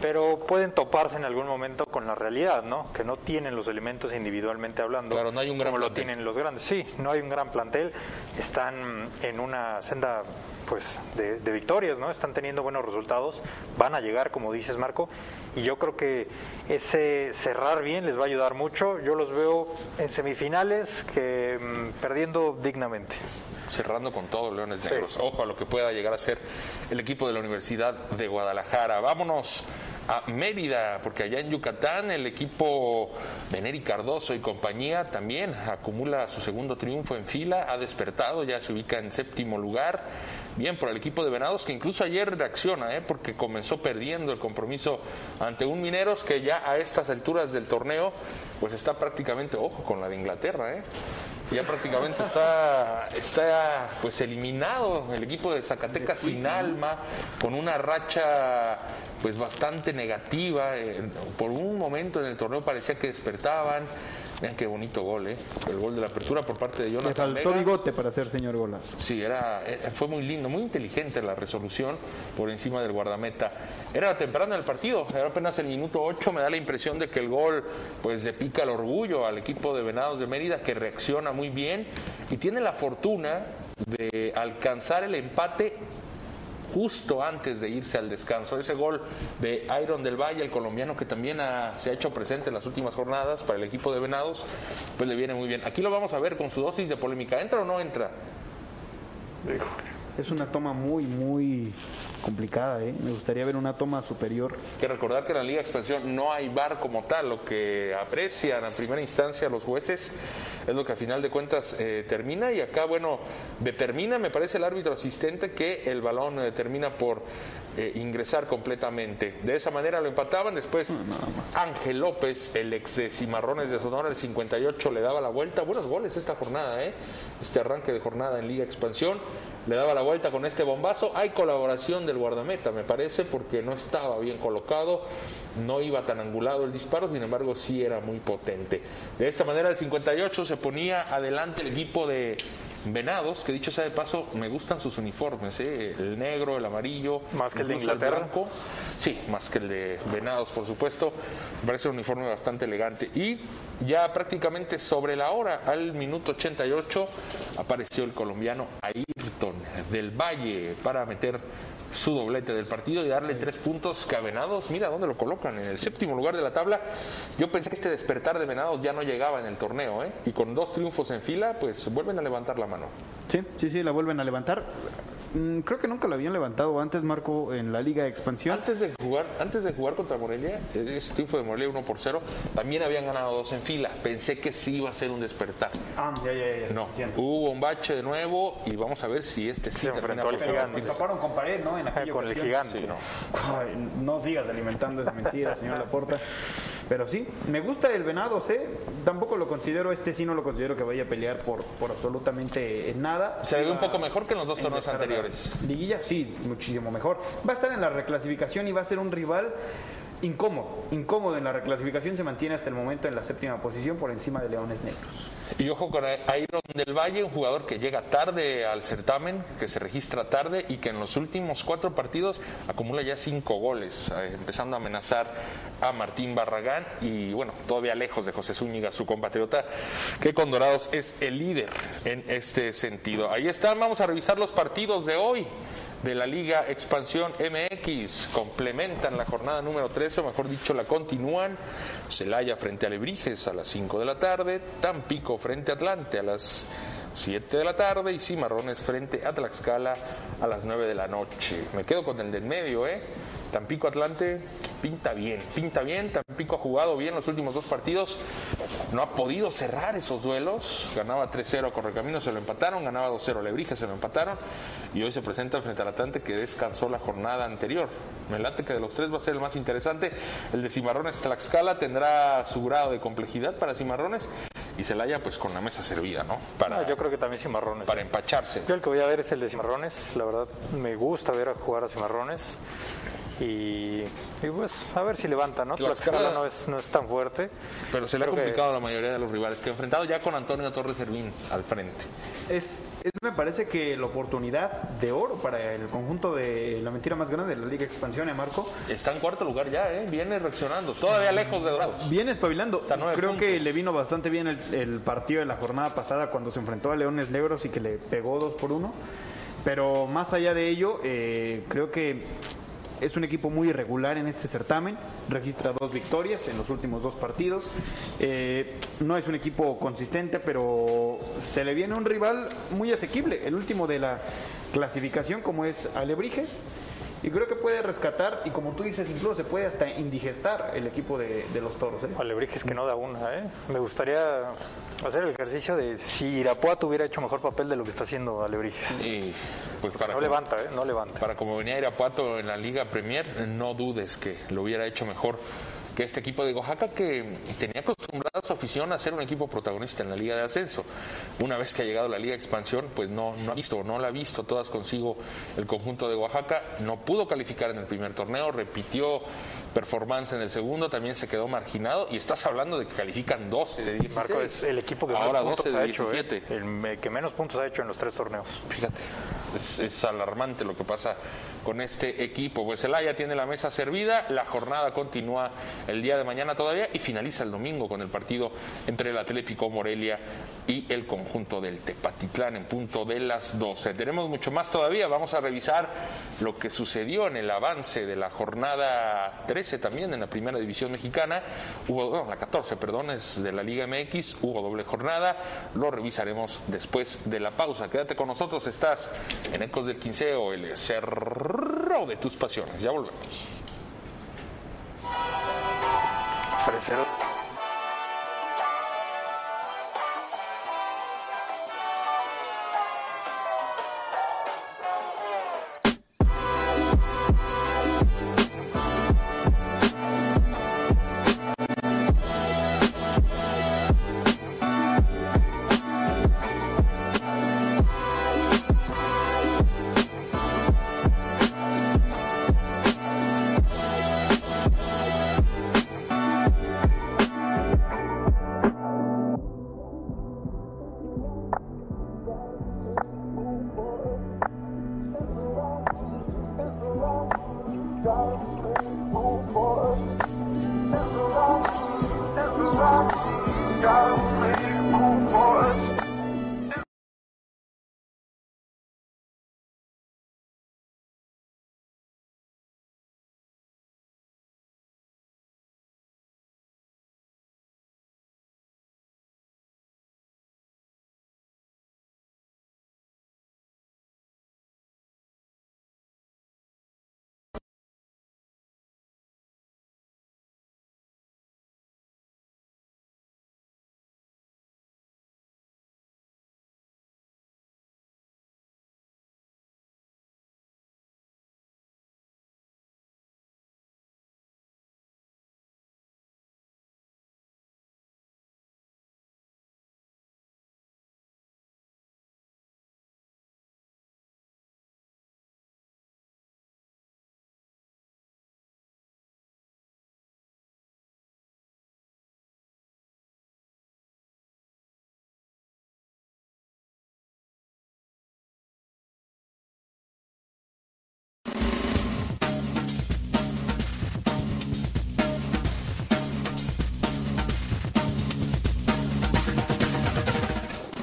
pero pueden toparse en algún momento con la realidad, ¿no? Que no tienen los elementos individualmente hablando. Claro, no hay un gran como lo tienen los grandes. Sí, no hay un gran plantel. Están en una senda pues de, de, victorias, ¿no? Están teniendo buenos resultados, van a llegar, como dices Marco, y yo creo que ese cerrar bien les va a ayudar mucho. Yo los veo en semifinales que mmm, perdiendo dignamente cerrando con todo Leones Negros. Sí. Ojo a lo que pueda llegar a ser el equipo de la Universidad de Guadalajara. Vámonos a Mérida, porque allá en Yucatán el equipo de Neri Cardoso y compañía también acumula su segundo triunfo en fila, ha despertado, ya se ubica en séptimo lugar. Bien por el equipo de Venados, que incluso ayer reacciona, ¿eh? porque comenzó perdiendo el compromiso ante un Mineros que ya a estas alturas del torneo, pues está prácticamente, ojo, con la de Inglaterra, ¿eh? ya prácticamente está, está pues eliminado el equipo de Zacatecas sin alma, con una racha pues bastante negativa. Eh, por un momento en el torneo parecía que despertaban. Vean qué bonito gol, ¿eh? El gol de la apertura por parte de Jonathan Le faltó Vega. bigote para ser señor golazo. Sí, era, fue muy lindo, muy inteligente la resolución por encima del guardameta. Era temprano el partido, era apenas el minuto 8. Me da la impresión de que el gol pues le pica el orgullo al equipo de Venados de Mérida que reacciona muy bien y tiene la fortuna de alcanzar el empate justo antes de irse al descanso. Ese gol de Iron del Valle, el colombiano que también ha, se ha hecho presente en las últimas jornadas para el equipo de Venados, pues le viene muy bien. Aquí lo vamos a ver con su dosis de polémica. ¿Entra o no entra? Es una toma muy, muy complicada. ¿eh? Me gustaría ver una toma superior. Hay que recordar que en la Liga de Expansión no hay bar como tal. Lo que aprecian en primera instancia los jueces es lo que a final de cuentas eh, termina. Y acá, bueno, determina, me parece el árbitro asistente, que el balón eh, termina por eh, ingresar completamente. De esa manera lo empataban. Después no, Ángel López, el ex de Cimarrones de Sonora, el 58, le daba la vuelta. Buenos goles esta jornada, ¿eh? este arranque de jornada en Liga Expansión. Le daba la vuelta con este bombazo. Hay colaboración del guardameta, me parece, porque no estaba bien colocado, no iba tan angulado el disparo, sin embargo, sí era muy potente. De esta manera, el 58 se ponía adelante el equipo de Venados, que dicho sea de paso, me gustan sus uniformes, ¿eh? el negro, el amarillo. Más que el de Inglaterra. blanco. Sí, más que el de Venados, por supuesto. Me parece un uniforme bastante elegante. Y ya prácticamente sobre la hora, al minuto 88, apareció el colombiano Ayrton del Valle para meter su doblete del partido y darle tres puntos que a Venados, mira dónde lo colocan, en el séptimo lugar de la tabla. Yo pensé que este despertar de Venados ya no llegaba en el torneo, ¿eh? y con dos triunfos en fila, pues vuelven a levantar la mano. Sí, sí, sí, la vuelven a levantar. Mm, Creo que nunca la habían levantado antes, Marco, en la Liga de Expansión. Antes de jugar, antes de jugar contra Morelia, eh, ese triunfo de Morelia 1 por 0, también habían ganado dos en fila. Pensé que sí iba a ser un despertar. Ah, ya, ya, ya. No, entiendo. hubo un bache de nuevo y vamos a ver si este sí Se termina enfrentó al gigante. se taparon con pared, ¿no? En aquella con el ocasión. gigante, Sí. ¿no? Ay, no sigas alimentando esa mentira, señor Laporta. Pero sí, me gusta el venado, ¿eh? Tampoco lo considero, este sí no lo considero que vaya a pelear por, por absolutamente nada. Se ve un poco mejor que en los dos torneos anteriores. Liguilla, sí, muchísimo mejor. Va a estar en la reclasificación y va a ser un rival incómodo. Incómodo en la reclasificación, se mantiene hasta el momento en la séptima posición por encima de Leones Negros. Y ojo con Iron del Valle, un jugador que llega tarde al certamen, que se registra tarde y que en los últimos cuatro partidos acumula ya cinco goles, eh, empezando a amenazar a Martín Barragán y bueno, todavía lejos de José Zúñiga, su compatriota, que con Dorados es el líder en este sentido. Ahí están, vamos a revisar los partidos de hoy de la Liga Expansión MX. Complementan la jornada número 13, o mejor dicho, la continúan. Celaya frente a Lebrijes a las 5 de la tarde, Tampico frente a Atlante a las 7 de la tarde y Cimarrones frente a Tlaxcala a las 9 de la noche. Me quedo con el del medio, ¿eh? Tampico Atlante pinta bien, pinta bien. Tampico ha jugado bien los últimos dos partidos. No ha podido cerrar esos duelos. Ganaba 3-0 a Correcaminos, se lo empataron. Ganaba 2-0 a Lebrija, se lo empataron. Y hoy se presenta frente al Atlante que descansó la jornada anterior. Me late que de los tres va a ser el más interesante. El de Cimarrones Tlaxcala tendrá su grado de complejidad para Cimarrones. Y Celaya, pues con la mesa servida, ¿no? Para, yo creo que también Cimarrones. para empacharse. Yo el que voy a ver es el de Cimarrones, la verdad me gusta ver a jugar a Cimarrones y, y pues a ver si levanta, ¿no? Tlaxcala- Tlaxcala no es, no es tan fuerte. Pero se le ha que- complicado a la mayoría de los rivales que ha enfrentado ya con Antonio Torres Servín al frente. Es, es, me parece que la oportunidad de oro para el conjunto de la mentira más grande de la Liga Expansión, ¿eh, Marco? Está en cuarto lugar ya, ¿eh? Viene reaccionando. Todavía lejos de Dorados. Viene espabilando. Hasta nueve Creo puntos. que le vino bastante bien el, el partido de la jornada pasada cuando se enfrentó a Leones Negros y que le pegó dos por uno. Pero más allá de ello, eh, creo que es un equipo muy irregular en este certamen. Registra dos victorias en los últimos dos partidos. Eh, no es un equipo consistente, pero se le viene un rival muy asequible. El último de la clasificación, como es Alebrijes. Y creo que puede rescatar, y como tú dices, incluso se puede hasta indigestar el equipo de, de los toros. ¿eh? Alebrijes que no da una, ¿eh? Me gustaría hacer el ejercicio de si Irapuato hubiera hecho mejor papel de lo que está haciendo Alebrijes. Y pues para No como, levanta, ¿eh? No levanta. para como venía Irapuato en la Liga Premier, no dudes que lo hubiera hecho mejor que este equipo de Oaxaca que tenía acostumbrada su afición a ser un equipo protagonista en la Liga de Ascenso. Una vez que ha llegado la Liga de Expansión, pues no, no ha visto, no la ha visto todas consigo el conjunto de Oaxaca. No pudo calificar en el primer torneo, repitió performance en el segundo, también se quedó marginado y estás hablando de que califican 12 de 16. Marco es el equipo que Ahora menos 12 puntos de ha hecho, ¿eh? 17. El me- que menos puntos ha hecho en los tres torneos. Fíjate, es, es alarmante lo que pasa con este equipo. Pues el Haya tiene la mesa servida, la jornada continúa el día de mañana todavía y finaliza el domingo con el partido entre el Atlético Morelia y el conjunto del Tepatitlán en punto de las 12. Tenemos mucho más todavía, vamos a revisar lo que sucedió en el avance de la jornada 13 también en la primera división mexicana. Hubo, la 14, perdón, es de la Liga MX, hubo doble jornada, lo revisaremos después de la pausa. Quédate con nosotros, estás en Ecos del Quinceo, el cerro de tus pasiones. Ya volvemos.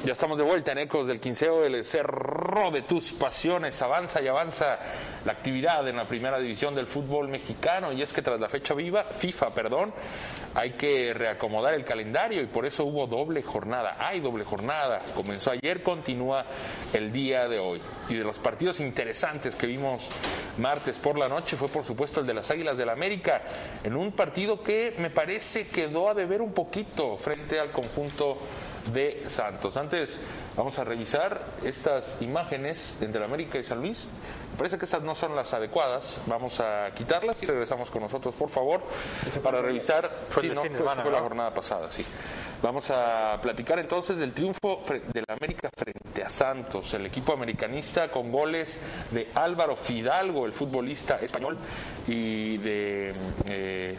Ya estamos de vuelta en Ecos del Quinceo del Cerro de tus Pasiones. Avanza y avanza la actividad en la primera división del fútbol mexicano y es que tras la fecha viva, FIFA, perdón, hay que reacomodar el calendario y por eso hubo doble jornada. Hay doble jornada. Comenzó ayer, continúa el día de hoy. Y de los partidos interesantes que vimos martes por la noche fue por supuesto el de las Águilas del la América en un partido que me parece quedó a deber un poquito frente al conjunto de Santos. Antes vamos a revisar estas imágenes entre la América y San Luis. Me parece que estas no son las adecuadas. Vamos a quitarlas y regresamos con nosotros, por favor, para revisar. fue Sí, no, fue, semana, fue la jornada pasada, sí. Vamos a platicar entonces del triunfo fre- de la América frente a Santos, el equipo americanista con goles de Álvaro Fidalgo, el futbolista español, y de eh,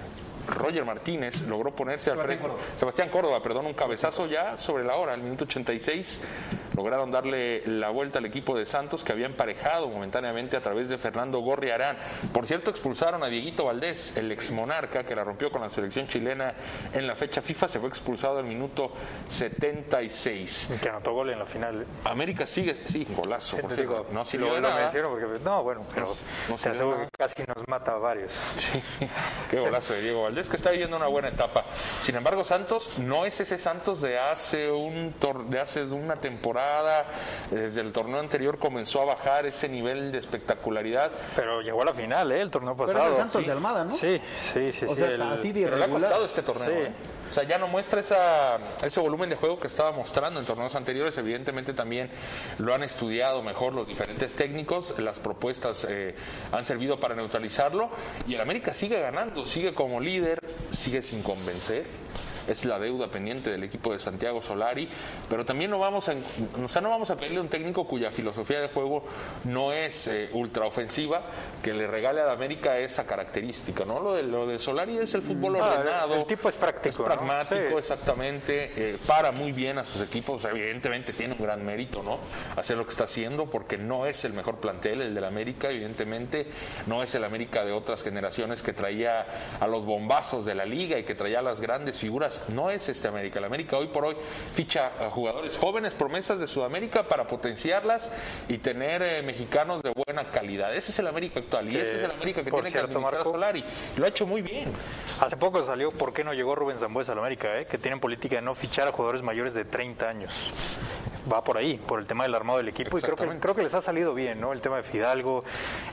Roger Martínez logró ponerse al frente. Sebastián Córdoba, perdón, un cabezazo ya sobre la hora, al minuto 86. Lograron darle la vuelta al equipo de Santos que había emparejado momentáneamente a través de Fernando Gorriarán. Por cierto, expulsaron a Dieguito Valdés, el ex monarca que la rompió con la selección chilena en la fecha FIFA. Se fue expulsado al minuto 76. Que anotó gol en la final. América sigue, sí, golazo. por cierto. no de lo nada. menciono porque, no, bueno, pero No- no te aseguro que casi nos mata a varios. Sí, [laughs] qué golazo de Diego Valdés, que está viviendo una buena etapa. Sin embargo, Santos no es ese Santos de hace, un tor- de hace una temporada. Desde el torneo anterior comenzó a bajar ese nivel de espectacularidad. Pero llegó a la final, ¿eh? El torneo Pero pasado. es el Santos sí. de Almada, ¿no? Sí, sí, sí. O sí, sea, el- así de Pero le ha irregular. costado este torneo. Sí. ¿eh? O sea, ya no muestra esa, ese volumen de juego que estaba mostrando en torneos anteriores. Evidentemente también lo han estudiado mejor los diferentes técnicos. Las propuestas eh, han servido para neutralizarlo. Y el América sigue ganando, sigue como líder, sigue sin convencer. Es la deuda pendiente del equipo de Santiago Solari, pero también no vamos a, o sea, no vamos a pedirle a un técnico cuya filosofía de juego no es eh, ultraofensiva que le regale a la América esa característica, ¿no? Lo de, lo de Solari es el fútbol ordenado, el tipo es práctico, es ¿no? pragmático, Sí. exactamente, eh, para muy bien a sus equipos, evidentemente tiene un gran mérito, ¿no? Hacer lo que está haciendo, porque no es el mejor plantel, el del América, evidentemente, no es el América de otras generaciones que traía a los bombazos de la liga y que traía a las grandes figuras, no es este América. El América hoy por hoy ficha a jugadores jóvenes, promesas de Sudamérica para potenciarlas y tener eh, mexicanos de buena calidad. Ese es el América actual y ese es el América que tiene cierto, que administrar Marco, Solari. Lo ha hecho muy bien. Hace poco salió por qué no llegó Rubén Zambuesa al América, ¿eh? que tienen política de no fichar a jugadores mayores de 30 años. Va por ahí, por el tema del armado del equipo y creo que, Exactamente. creo que les ha salido bien, ¿no? El tema de Fidalgo,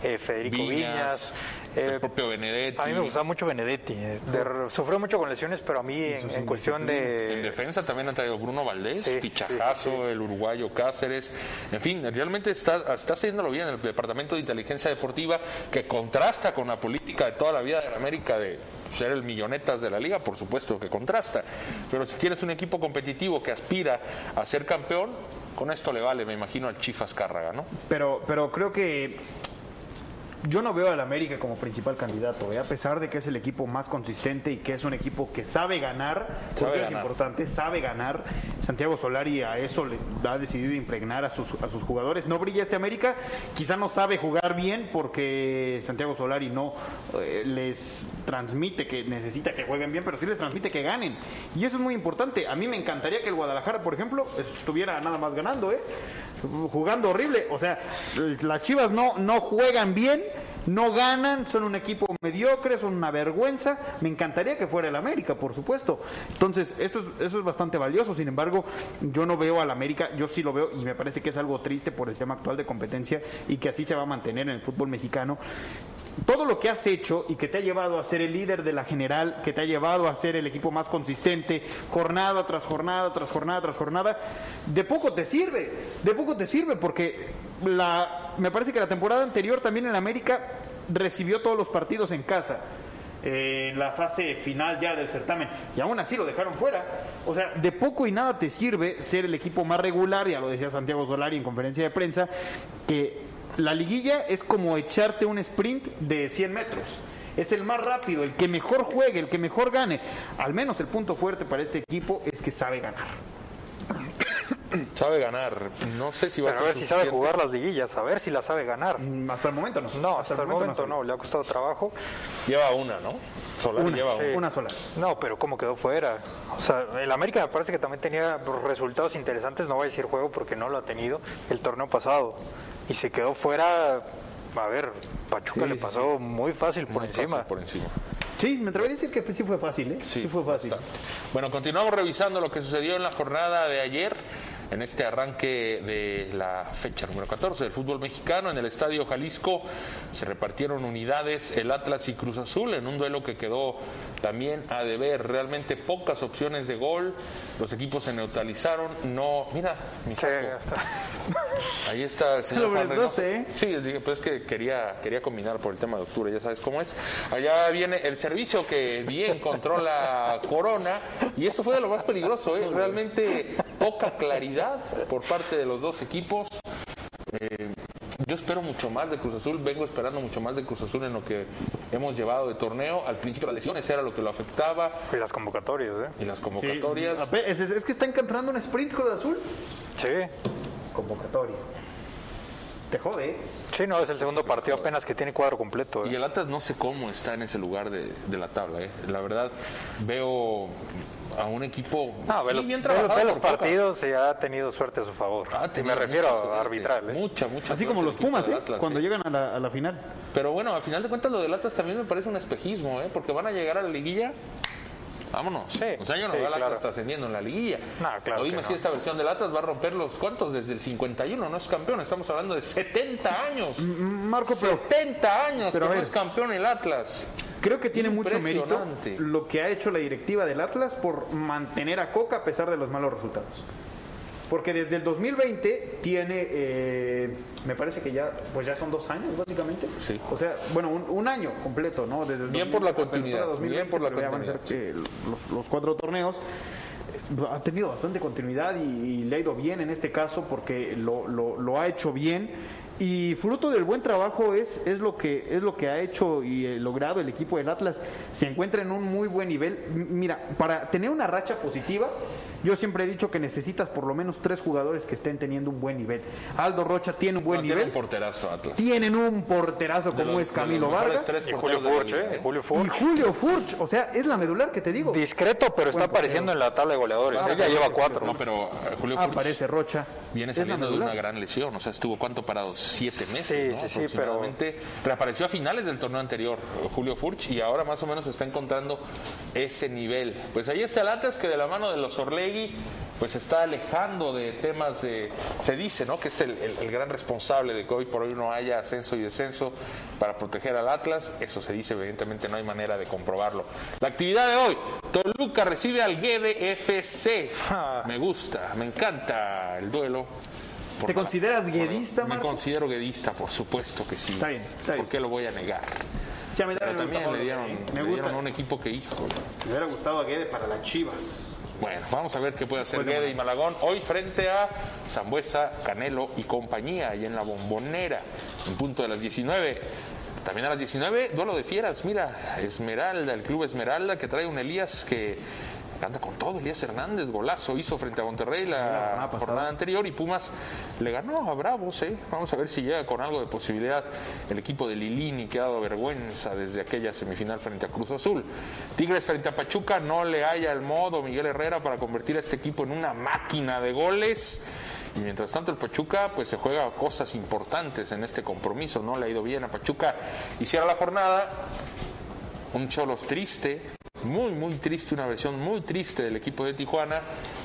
eh, Federico Viñas. El eh, propio Benedetti. a mí me gustaba mucho Benedetti. eh, de- sufrió mucho con lesiones, pero a mí en, en cuestión En de... defensa también han traído Bruno Valdés, Sí, fichajazo, sí, sí, el uruguayo Cáceres. En fin, realmente está, está haciéndolo bien el Departamento de Inteligencia Deportiva, que contrasta con la política de toda la vida de la América de ser el millonetas de la liga, por supuesto que contrasta. Pero si tienes un equipo competitivo que aspira a ser campeón, con esto le vale, me imagino, al Chifas Cárraga, ¿no? Pero, pero creo que yo no veo al América como principal candidato, ¿eh? a pesar de que es el equipo más consistente y que es un equipo que sabe ganar, porque Sabe es ganar. importante, sabe ganar. Santiago Solari a eso le ha decidido impregnar a sus, a sus jugadores. No brilla este América, quizá no sabe jugar bien porque Santiago Solari no eh, les transmite que necesita que jueguen bien, pero sí les transmite que ganen. Y eso es muy importante. A mí me encantaría que el Guadalajara, por ejemplo, estuviera nada más ganando, ¿eh? jugando horrible. O sea, las Chivas no, no juegan bien, no ganan, son un equipo mediocre, son una vergüenza. Me encantaría que fuera el América, por supuesto. Entonces, eso es, bastante valioso. Sin embargo, yo no veo al América, yo sí lo veo y me parece que es algo triste por el tema actual de competencia y que así se va a mantener en el fútbol mexicano todo lo que has hecho y que te ha llevado a ser el líder de la general, que te ha llevado a ser el equipo más consistente, jornada tras jornada, tras jornada, tras jornada, de poco te sirve, de poco te sirve porque la, me parece que la temporada anterior también en América recibió todos los partidos en casa. eh, En la fase final ya del certamen y aún así lo dejaron fuera. O sea, de poco y nada te sirve ser el equipo más regular, ya lo decía Santiago Solari en conferencia de prensa, que la liguilla es como echarte un sprint de 100 metros. Es el más rápido, el que mejor juegue, el que mejor gane. Al menos el punto fuerte para este equipo es que sabe ganar. [clears throat] Sabe ganar. No sé si va Pero a a ver ser si sabe jugar las liguillas, a ver si la sabe ganar. Mm, Hasta el momento no. No, hasta, el momento no, le ha costado trabajo. Lleva una, ¿no? Solari Una, lleva sí. una. una sola. No, pero cómo quedó fuera. O sea, el América me parece que también tenía resultados interesantes, no voy a decir juego porque no lo ha tenido el torneo pasado. Y se quedó fuera, a ver, Pachuca Sí, le sí, pasó muy fácil por Muy fácil encima. Por encima. Sí, me atrevería a decir que fue- sí fue fácil, ¿eh? Sí, fue fácil. bastante. Bueno, continuamos revisando lo que sucedió en la jornada de ayer, en este arranque de la fecha número 14 del fútbol mexicano. En el Estadio Jalisco se repartieron unidades el Atlas y Cruz Azul en un duelo que quedó también a deber. Realmente pocas opciones de gol. Los equipos se neutralizaron. No, mira, mi Sí, saco. [laughs] Ahí está el señor Juan Reynoso. ¿eh? Sí, dije, pues es que quería, quería combinar por el tema de octubre, ya sabes cómo es. Allá viene el servicio que bien controla Corona y esto fue de lo más peligroso, ¿eh? realmente poca claridad por parte de los dos equipos. Eh, yo espero mucho más de Cruz Azul, vengo esperando mucho más de Cruz Azul en lo que hemos llevado de torneo. Al principio las lesiones era lo que lo afectaba Y las convocatorias, ¿eh? y las convocatorias. es, es- es que está encontrando un sprint el azul. Sí. Convocatoria. Te jode, ¿eh? Sí, no, es el segundo partido apenas que tiene cuadro completo. ¿eh? Y el Atlas no sé cómo está en ese lugar de, de la tabla. ¿eh? La verdad, veo a un equipo No, sí, ve los, bien trabajado ve los partidos y ha tenido suerte a su favor. Tenido me refiero a arbitral. ¿eh? Mucha, mucha Así como los Pumas, ¿eh? Atlas, Cuando ¿eh? llegan a la, a la final. Pero bueno, al final de cuentas lo del Atlas también me parece un espejismo, ¿eh? porque van a llegar a la liguilla. Vámonos. Sí, o sea, yo no sí, veo al Atlas claro. trascendiendo en la liguilla. No, claro O dime que si no. esta versión del Atlas va a romper los cuantos desde el 51, no es campeón. Estamos hablando de 70 años. Marco, pero 70 años pero que no es campeón el Atlas. creo que tiene mucho mérito lo que ha hecho la directiva del Atlas por mantener a Coca a pesar de los malos resultados. Porque desde el 2020 tiene, eh, me parece que ya, pues ya son dos años básicamente. Sí. O sea, bueno, un, un año completo, ¿no? Desde el Bien por la 2000, continuidad, apertura 2020, bien por la a ser, continuidad. eh, los, los cuatro torneos. Eh, Ha tenido bastante continuidad y, y le ha ido bien en este caso porque lo, lo- lo ha hecho bien. Y fruto del buen trabajo es, es, lo, que, es lo que ha hecho y eh, logrado el equipo del Atlas. Se encuentra en un muy buen nivel. Mira, para tener una racha positiva, yo siempre he dicho que necesitas por lo menos tres jugadores que estén teniendo un buen nivel. Aldo Rocha tiene un buen No, tiene nivel. un porterazo Atlas. Tienen un porterazo De como los- es Camilo Vargas. tres Y Julio Furch, liga, ¿eh? Julio Y Furch. Julio Furch, o sea, es la medular que te digo. Discreto, pero está portero. apareciendo en la tabla de goleadores. Ah, Él ya pero- lleva cuatro. No, pero eh, Julio Furch Aparece Rocha. viene saliendo de una gran lesión. O sea, estuvo cuánto parado? Siete meses, Sí, ¿no? sí, sí, pero-. Reapareció a finales del torneo anterior, Julio Furch, y ahora más o menos está encontrando ese nivel. Pues ahí está el Atlas que de la mano de los Orlegui pues se está alejando de temas de, se dice, ¿no? Que es el, el- el gran responsable de que hoy por hoy no haya ascenso y descenso para proteger al Atlas. Eso se dice, evidentemente no hay manera de comprobarlo. La actividad de hoy, Toluca recibe al GDFC. Me gusta, me encanta el duelo. ¿Te la- consideras guedista, Me Marco? considero guedista, por supuesto que sí. Está bien, está bien. ¿Por qué lo voy a negar? Sí, a mí Pero me también gusta le dieron, ¿eh? le Me dieron gusta. un equipo que, hijo. Me hubiera gustado a Guede para las Chivas. Bueno, vamos a ver qué puede hacer de Guede y Malagón hoy frente a Zambuesa, Canelo y compañía, ahí en la bombonera, en punto de las 19. También a las 19, duelo de fieras. Mira, Esmeralda, el club Esmeralda que trae un Elías que anda con todo. Elías Hernández, golazo, hizo frente a Monterrey la, jornada anterior y Pumas le ganó a Bravos. ¿eh? Vamos a ver si llega con algo de posibilidad el equipo de Lilini que ha dado vergüenza desde aquella semifinal frente a Cruz Azul. Tigres frente a Pachuca no le haya el modo Miguel Herrera para convertir a este equipo en una máquina de goles. Y mientras tanto el Pachuca pues se juega cosas importantes en este compromiso, no le ha ido bien a Pachuca. Hiciera la jornada, un Cholos triste, muy muy triste, una versión muy triste del equipo de Tijuana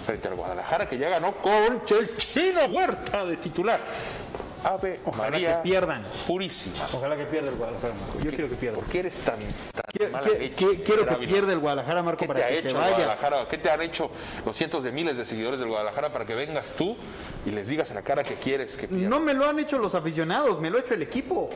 frente al Guadalajara que ya ganó con el Chino Huerta de titular. Ave Ojalá María que pierdan. purísima. Ojalá que pierda el Guadalajara, Marco. Yo quiero que pierda. ¿Por qué eres tan, tan Quiero, mala que pierda el Guadalajara, Marco, ¿Qué para te ha que hecho se vaya. Guadalajara? ¿Qué te han hecho los cientos de miles de seguidores del Guadalajara para que vengas tú y les digas en la cara que quieres que pierda? No me lo han hecho los aficionados, me lo ha hecho el equipo.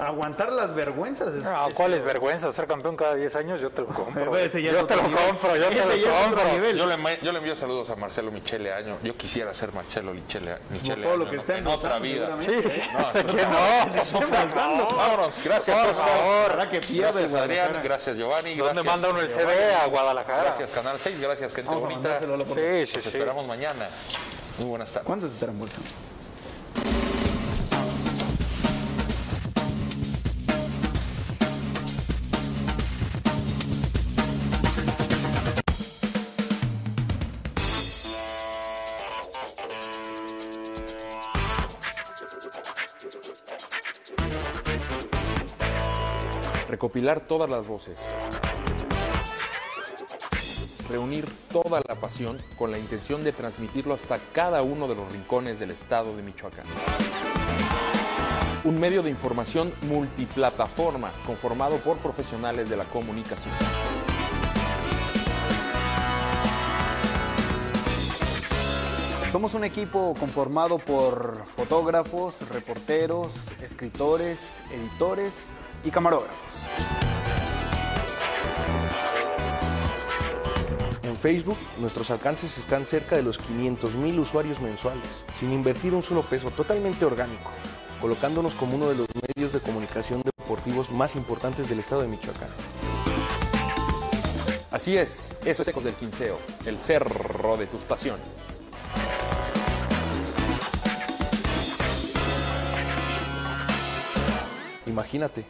Aguantar las vergüenzas. es- No, es- ¿cuál es vergüenza? Ser campeón cada 10 años, yo te lo compro. Ese ya es yo te lo nivel. compro, yo te lo ya compro. nivel. Yo le, yo le envío saludos a Marcelo Michele Año. Yo quisiera ser Marcelo Michele, Michele todo lo que está en otra vida. Sí, No, [laughs] que no. Vámonos, gracias Por favor. Que Gracias Adrián, gracias Giovanni, ¿Dónde gracias. manda uno el CD? A Guadalajara. Gracias Canal 6, gracias gente bonita. Sí, sí, esperamos mañana. Muy buenas tardes. ¿Cuántos estarán bolsando? Recopilar todas las voces, reunir toda la pasión con la intención de transmitirlo hasta cada uno de los rincones del estado de Michoacán. Un medio de información multiplataforma conformado por profesionales de la comunicación. Somos un equipo conformado por fotógrafos, reporteros, escritores, editores y camarógrafos. En Facebook, nuestros alcances están cerca de los 500 mil usuarios mensuales, sin invertir un solo peso, totalmente orgánico, colocándonos como uno de los medios de comunicación deportivos más importantes del estado de Michoacán. Así es, eso es Ecos del Quinceo, el cerro de tus pasiones. Imagínate,